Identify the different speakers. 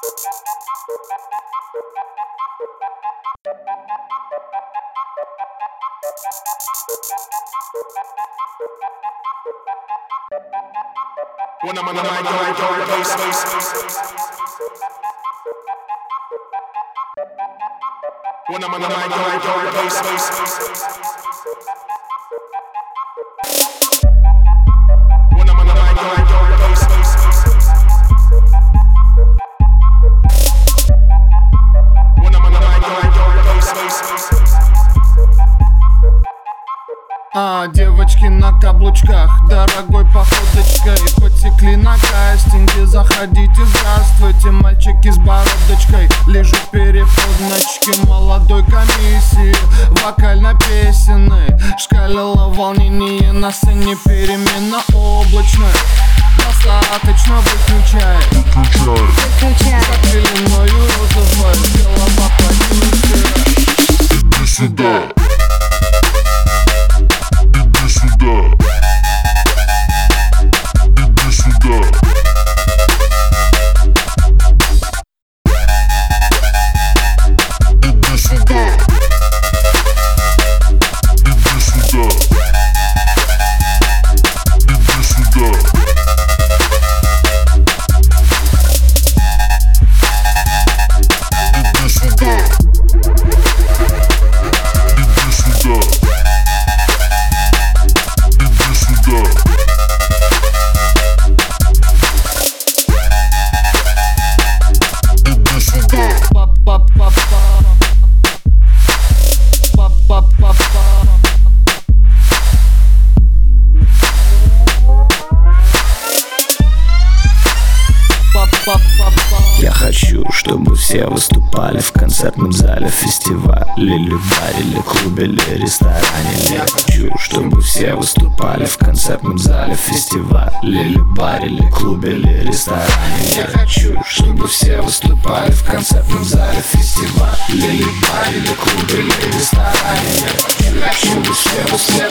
Speaker 1: When I'm on the mic, I go place, place, place. When I'm on the mic, I go place, place,
Speaker 2: place. Девочки на каблучках, дорогой походочкой. Потекли на кастинге, заходите, здравствуйте Мальчики с бородочкой, лежу в переподночке Молодой комиссии, вокально-песенной Шкалило волнение на сцене перемена облачная Достаточно Выключай.
Speaker 3: Чтобы все выступали в концертном зале, фестивале, или баре, или клубе, или ресторане. Я хочу, чтобы все выступали в концертном зале, фестивале, или баре, или клубе, или ресторане. Я хочу, чтобы все выступали в концертном зале, фестивале, или баре, или клубе, или ресторане. Я хочу, чтобы все выступали